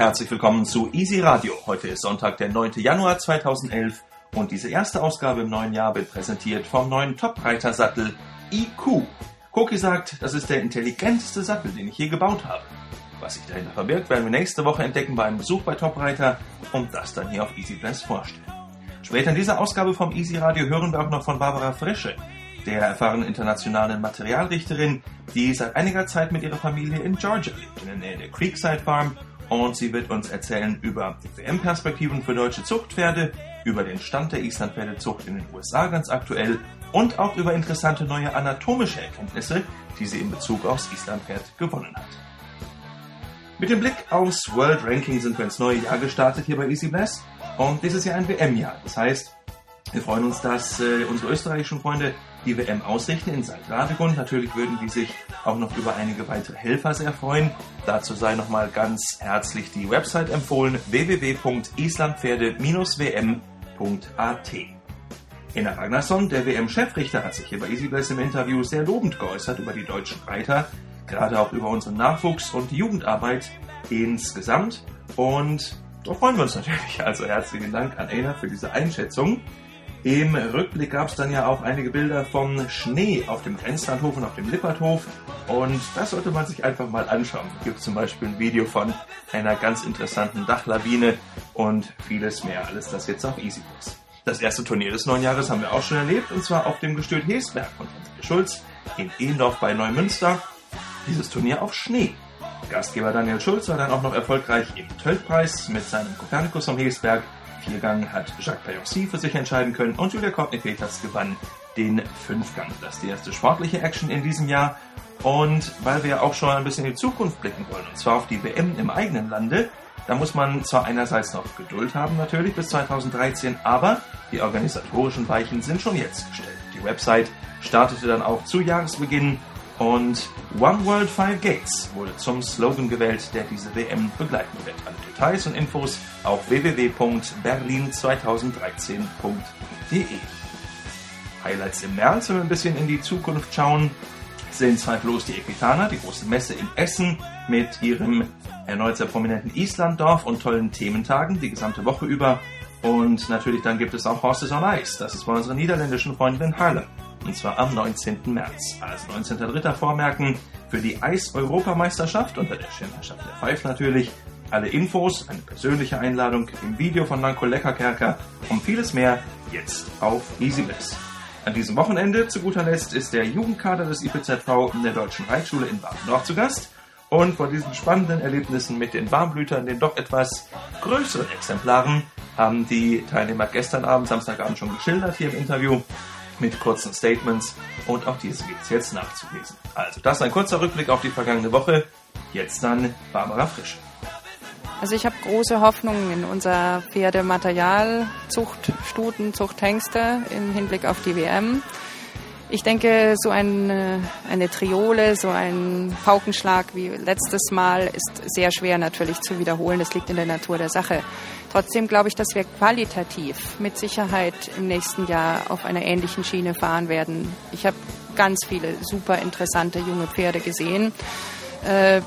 herzlich willkommen zu Easy Radio. Heute ist Sonntag, der 9. Januar 2011 und diese erste Ausgabe im neuen Jahr wird präsentiert vom neuen Top-Reiter-Sattel IQ. Koki sagt, das ist der intelligenteste Sattel, den ich je gebaut habe. Was sich dahinter verbirgt, werden wir nächste Woche entdecken bei einem Besuch bei Topreiter und das dann hier auf Easy Blast vorstellen. Später in dieser Ausgabe vom Easy Radio hören wir auch noch von Barbara Frische, der erfahrenen internationalen Materialrichterin, die seit einiger Zeit mit ihrer Familie in Georgia lebt, in der Nähe der Creekside Farm. Und sie wird uns erzählen über WM-Perspektiven für deutsche Zuchtpferde, über den Stand der Islandpferdezucht in den USA ganz aktuell und auch über interessante neue anatomische Erkenntnisse, die sie in Bezug aufs Islandpferd gewonnen hat. Mit dem Blick aufs World Ranking sind wir ins neue Jahr gestartet hier bei Easy Blast und dieses Jahr ein WM-Jahr. Das heißt, wir freuen uns, dass äh, unsere österreichischen Freunde die WM ausrichten in St. Radegund. Natürlich würden die sich auch noch über einige weitere Helfer sehr freuen. Dazu sei nochmal ganz herzlich die Website empfohlen www.islandpferde-wm.at. Ena Ragnarsson, der WM-Chefrichter, hat sich hier bei EasyBless im Interview sehr lobend geäußert über die deutschen Reiter, gerade auch über unseren Nachwuchs und die Jugendarbeit insgesamt. Und da freuen wir uns natürlich. Also herzlichen Dank an Ena für diese Einschätzung. Im Rückblick gab es dann ja auch einige Bilder vom Schnee auf dem Grenzlandhof und auf dem Lipperthof. Und das sollte man sich einfach mal anschauen. Es gibt zum Beispiel ein Video von einer ganz interessanten Dachlawine und vieles mehr. Alles das jetzt auf EasyBus. Das erste Turnier des neuen Jahres haben wir auch schon erlebt, und zwar auf dem Gestüt Hesberg von Henrik Schulz in Ehendorf bei Neumünster. Dieses Turnier auf Schnee. Gastgeber Daniel Schulz war dann auch noch erfolgreich im Töltpreis mit seinem Kopernikus vom Hesberg Viergang hat Jacques Payossi für sich entscheiden können und Julia Courtney-Peters gewann den Fünfgang. Das ist die erste sportliche Action in diesem Jahr. Und weil wir auch schon ein bisschen in die Zukunft blicken wollen, und zwar auf die WM im eigenen Lande, da muss man zwar einerseits noch Geduld haben natürlich bis 2013, aber die organisatorischen Weichen sind schon jetzt gestellt. Die Website startete dann auch zu Jahresbeginn und One World Five Gates wurde zum Slogan gewählt, der diese WM begleiten wird. Alle Details und Infos auf www.berlin2013.de. Highlights im März, wenn wir ein bisschen in die Zukunft schauen, sind zweifellos die Equitana, die große Messe in Essen mit ihrem erneut sehr prominenten Islanddorf und tollen Thementagen die gesamte Woche über. Und natürlich dann gibt es auch Horses on Ice. Das ist bei unseren niederländischen Freunden in Haarlem und zwar am 19. März. Also 19.3. vormerken für die Eis-Europameisterschaft unter der Schirmherrschaft der Pfeif natürlich. Alle Infos, eine persönliche Einladung im Video von Nanko Leckerkerker und vieles mehr jetzt auf EasyBiz. An diesem Wochenende zu guter Letzt ist der Jugendkader des IPZV in der Deutschen Reitschule in Baden-Nord zu Gast. Und vor diesen spannenden Erlebnissen mit den Warmblütern, den doch etwas größeren Exemplaren, haben die Teilnehmer gestern Abend, Samstagabend schon geschildert hier im Interview mit kurzen Statements und auch diese gibt es jetzt nachzulesen. Also das ist ein kurzer Rückblick auf die vergangene Woche. Jetzt dann Barbara Frisch. Also ich habe große Hoffnungen in unser Pferdematerial, Zucht, Stuten, Zuchthengste im Hinblick auf die WM. Ich denke, so eine, eine Triole, so ein Paukenschlag wie letztes Mal ist sehr schwer natürlich zu wiederholen. Das liegt in der Natur der Sache. Trotzdem glaube ich, dass wir qualitativ mit Sicherheit im nächsten Jahr auf einer ähnlichen Schiene fahren werden. Ich habe ganz viele super interessante junge Pferde gesehen. Äh,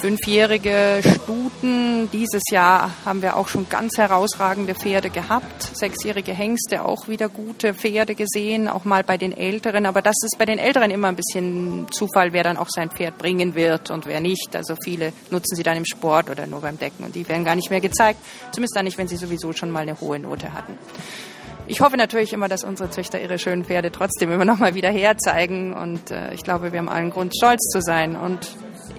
fünfjährige Stuten. Dieses Jahr haben wir auch schon ganz herausragende Pferde gehabt. Sechsjährige Hengste, auch wieder gute Pferde gesehen, auch mal bei den Älteren. Aber das ist bei den Älteren immer ein bisschen Zufall, wer dann auch sein Pferd bringen wird und wer nicht. Also viele nutzen sie dann im Sport oder nur beim Decken und die werden gar nicht mehr gezeigt. Zumindest dann nicht, wenn sie sowieso schon mal eine hohe Note hatten. Ich hoffe natürlich immer, dass unsere Züchter ihre schönen Pferde trotzdem immer noch mal wieder herzeigen. Und äh, ich glaube, wir haben allen Grund, stolz zu sein. Und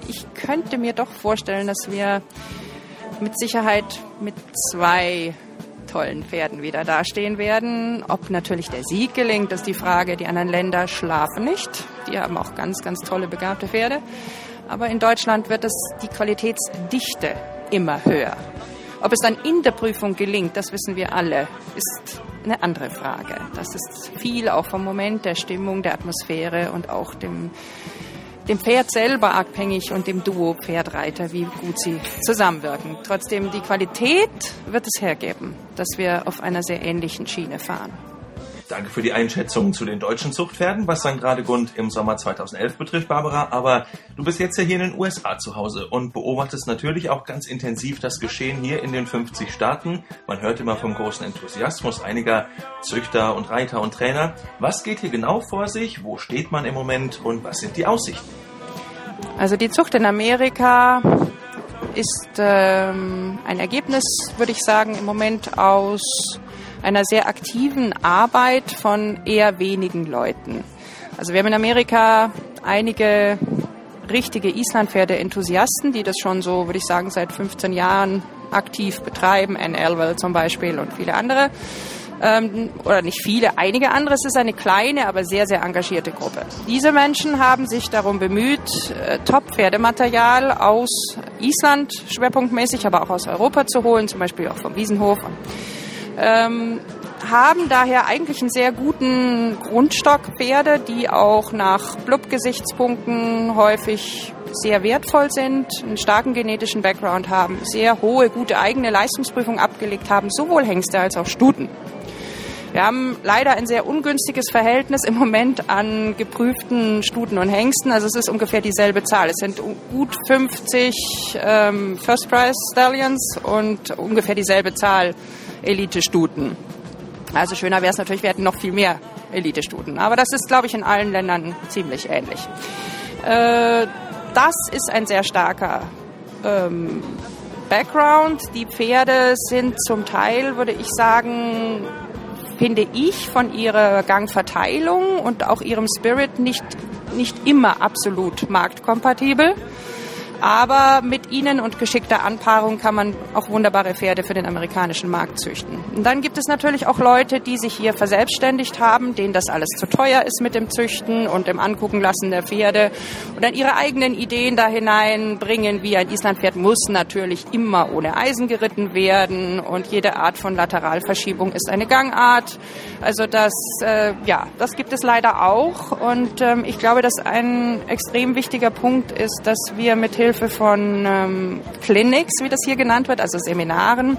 ich könnte mir doch vorstellen, dass wir mit Sicherheit mit zwei tollen Pferden wieder dastehen werden. Ob natürlich der Sieg gelingt, ist die Frage. Die anderen Länder schlafen nicht. Die haben auch ganz, ganz tolle, begabte Pferde. Aber in Deutschland wird es die Qualitätsdichte immer höher. Ob es dann in der Prüfung gelingt, das wissen wir alle, ist eine andere Frage. Das ist viel auch vom Moment, der Stimmung, der Atmosphäre und auch dem dem Pferd selber abhängig und dem Duo Pferdreiter, wie gut sie zusammenwirken. Trotzdem, die Qualität wird es hergeben, dass wir auf einer sehr ähnlichen Schiene fahren. Danke für die Einschätzung zu den deutschen Zuchtpferden, was St. Radegund im Sommer 2011 betrifft, Barbara. Aber du bist jetzt ja hier in den USA zu Hause und beobachtest natürlich auch ganz intensiv das Geschehen hier in den 50 Staaten. Man hört immer vom großen Enthusiasmus einiger Züchter und Reiter und Trainer. Was geht hier genau vor sich? Wo steht man im Moment und was sind die Aussichten? Also die Zucht in Amerika ist ähm, ein Ergebnis, würde ich sagen, im Moment aus einer sehr aktiven Arbeit von eher wenigen Leuten. Also wir haben in Amerika einige richtige Islandpferde-Enthusiasten, die das schon so, würde ich sagen, seit 15 Jahren aktiv betreiben. Ann Elwell zum Beispiel und viele andere. Ähm, oder nicht viele, einige andere. Es ist eine kleine, aber sehr, sehr engagierte Gruppe. Diese Menschen haben sich darum bemüht, äh, Top-Pferdematerial aus Island schwerpunktmäßig, aber auch aus Europa zu holen, zum Beispiel auch vom Wiesenhof ähm, haben daher eigentlich einen sehr guten Grundstock Pferde, die auch nach Blub-Gesichtspunkten häufig sehr wertvoll sind, einen starken genetischen Background haben, sehr hohe, gute eigene Leistungsprüfung abgelegt haben, sowohl Hengste als auch Stuten. Wir haben leider ein sehr ungünstiges Verhältnis im Moment an geprüften Stuten und Hengsten. Also es ist ungefähr dieselbe Zahl. Es sind gut 50 ähm, First Prize Stallions und ungefähr dieselbe Zahl Elite-Stuten. Also schöner wäre es natürlich, wir hätten noch viel mehr Elite-Stuten. Aber das ist, glaube ich, in allen Ländern ziemlich ähnlich. Äh, das ist ein sehr starker ähm, Background. Die Pferde sind zum Teil, würde ich sagen, finde ich, von ihrer Gangverteilung und auch ihrem Spirit nicht, nicht immer absolut marktkompatibel. Aber mit ihnen und geschickter Anpaarung kann man auch wunderbare Pferde für den amerikanischen Markt züchten. Und dann gibt es natürlich auch Leute, die sich hier verselbstständigt haben, denen das alles zu teuer ist mit dem Züchten und dem Angucken lassen der Pferde und dann ihre eigenen Ideen da hineinbringen, wie ein Islandpferd muss natürlich immer ohne Eisen geritten werden und jede Art von Lateralverschiebung ist eine Gangart. Also das, äh, ja, das gibt es leider auch und ähm, ich glaube, dass ein extrem wichtiger Punkt ist, dass wir mit Hilfe Hilfe von ähm, Clinics, wie das hier genannt wird, also Seminaren,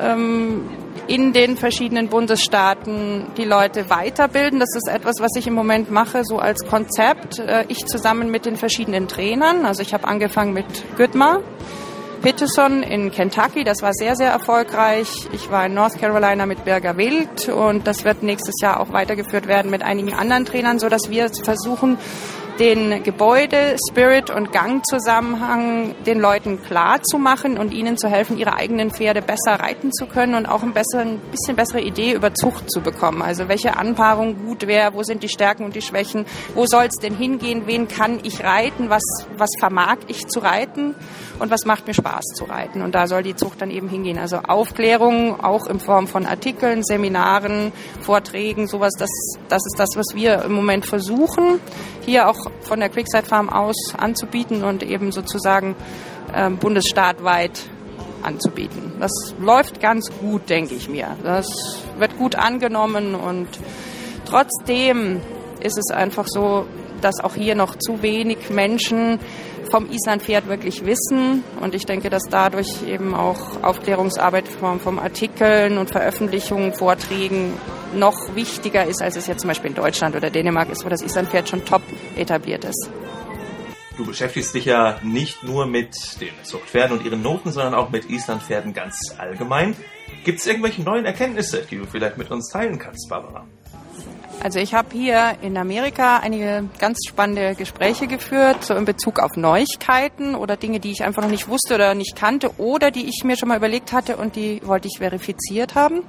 ähm, in den verschiedenen Bundesstaaten die Leute weiterbilden. Das ist etwas, was ich im Moment mache, so als Konzept. Äh, ich zusammen mit den verschiedenen Trainern. Also ich habe angefangen mit Güttmar. Peterson in Kentucky, das war sehr, sehr erfolgreich. Ich war in North Carolina mit Berger Wild und das wird nächstes Jahr auch weitergeführt werden mit einigen anderen Trainern, so dass wir versuchen, den Gebäude, Spirit und Gangzusammenhang den Leuten klar zu machen und ihnen zu helfen, ihre eigenen Pferde besser reiten zu können und auch ein, besseren, bisschen bessere Idee über Zucht zu bekommen. Also welche Anpaarung gut wäre, wo sind die Stärken und die Schwächen, wo soll es denn hingehen, wen kann ich reiten, was, was vermag ich zu reiten und was macht mir Spaß zu reiten. Und da soll die Zucht dann eben hingehen. Also Aufklärung auch in Form von Artikeln, Seminaren, Vorträgen, sowas, das, das ist das, was wir im Moment versuchen, hier auch von der Quickside Farm aus anzubieten und eben sozusagen äh, bundesstaatweit anzubieten. Das läuft ganz gut, denke ich mir. Das wird gut angenommen und trotzdem ist es einfach so, dass auch hier noch zu wenig Menschen vom Islandpferd wirklich wissen. Und ich denke, dass dadurch eben auch Aufklärungsarbeit vom, vom Artikeln und Veröffentlichungen, Vorträgen noch wichtiger ist, als es jetzt zum Beispiel in Deutschland oder Dänemark ist, wo das Islandpferd schon top etabliert ist. Du beschäftigst dich ja nicht nur mit den Zuchtpferden und ihren Noten, sondern auch mit Islandpferden ganz allgemein. Gibt es irgendwelche neuen Erkenntnisse, die du vielleicht mit uns teilen kannst, Barbara? Also ich habe hier in Amerika einige ganz spannende Gespräche geführt, so in Bezug auf Neuigkeiten oder Dinge, die ich einfach noch nicht wusste oder nicht kannte oder die ich mir schon mal überlegt hatte und die wollte ich verifiziert haben.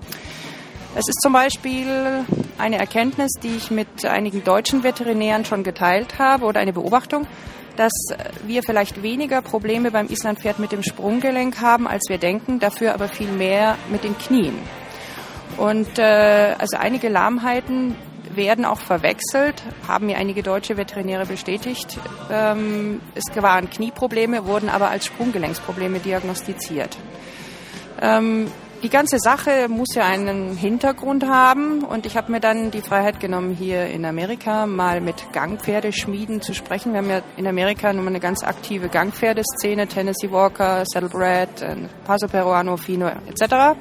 Es ist zum Beispiel eine Erkenntnis, die ich mit einigen deutschen Veterinären schon geteilt habe oder eine Beobachtung, dass wir vielleicht weniger Probleme beim Islandpferd mit dem Sprunggelenk haben, als wir denken, dafür aber viel mehr mit den Knien. Und äh, also einige Lahmheiten werden auch verwechselt, haben mir einige deutsche Veterinäre bestätigt. Ähm, es waren Knieprobleme, wurden aber als Sprunggelenksprobleme diagnostiziert. Ähm, die ganze Sache muss ja einen Hintergrund haben und ich habe mir dann die Freiheit genommen, hier in Amerika mal mit Gangpferdeschmieden zu sprechen. Wir haben ja in Amerika nun eine ganz aktive Gangpferdeszene, Tennessee Walker, Saddlebred, äh, Paso Peruano, Fino etc.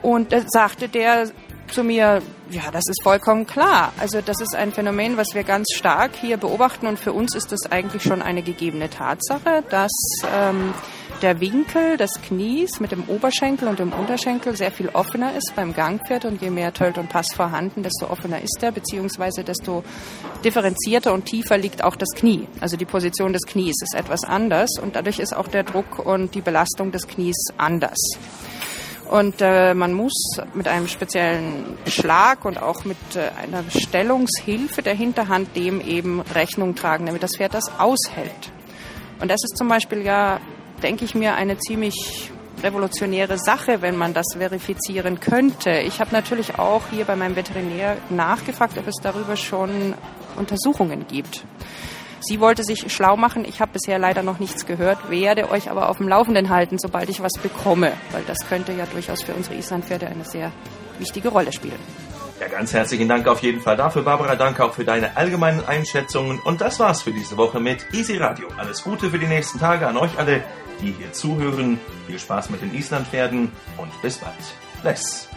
Und da sagte der zu mir, Ja, das ist vollkommen klar. Also das ist ein Phänomen, was wir ganz stark hier beobachten und für uns ist das eigentlich schon eine gegebene Tatsache, dass ähm, der Winkel des Knies mit dem Oberschenkel und dem Unterschenkel sehr viel offener ist beim Gangpferd und je mehr Tölt und Pass vorhanden, desto offener ist er, beziehungsweise desto differenzierter und tiefer liegt auch das Knie. Also die Position des Knies ist etwas anders und dadurch ist auch der Druck und die Belastung des Knies anders. Und äh, man muss mit einem speziellen Schlag und auch mit äh, einer Stellungshilfe der Hinterhand dem eben Rechnung tragen, damit das Pferd das aushält. Und das ist zum Beispiel ja, denke ich mir, eine ziemlich revolutionäre Sache, wenn man das verifizieren könnte. Ich habe natürlich auch hier bei meinem Veterinär nachgefragt, ob es darüber schon Untersuchungen gibt. Sie wollte sich schlau machen. Ich habe bisher leider noch nichts gehört, werde euch aber auf dem Laufenden halten, sobald ich was bekomme, weil das könnte ja durchaus für unsere Islandpferde eine sehr wichtige Rolle spielen. Ja, ganz herzlichen Dank auf jeden Fall dafür, Barbara. Danke auch für deine allgemeinen Einschätzungen. Und das war's für diese Woche mit Easy Radio. Alles Gute für die nächsten Tage an euch alle, die hier zuhören. Viel Spaß mit den Islandpferden und bis bald. Bless.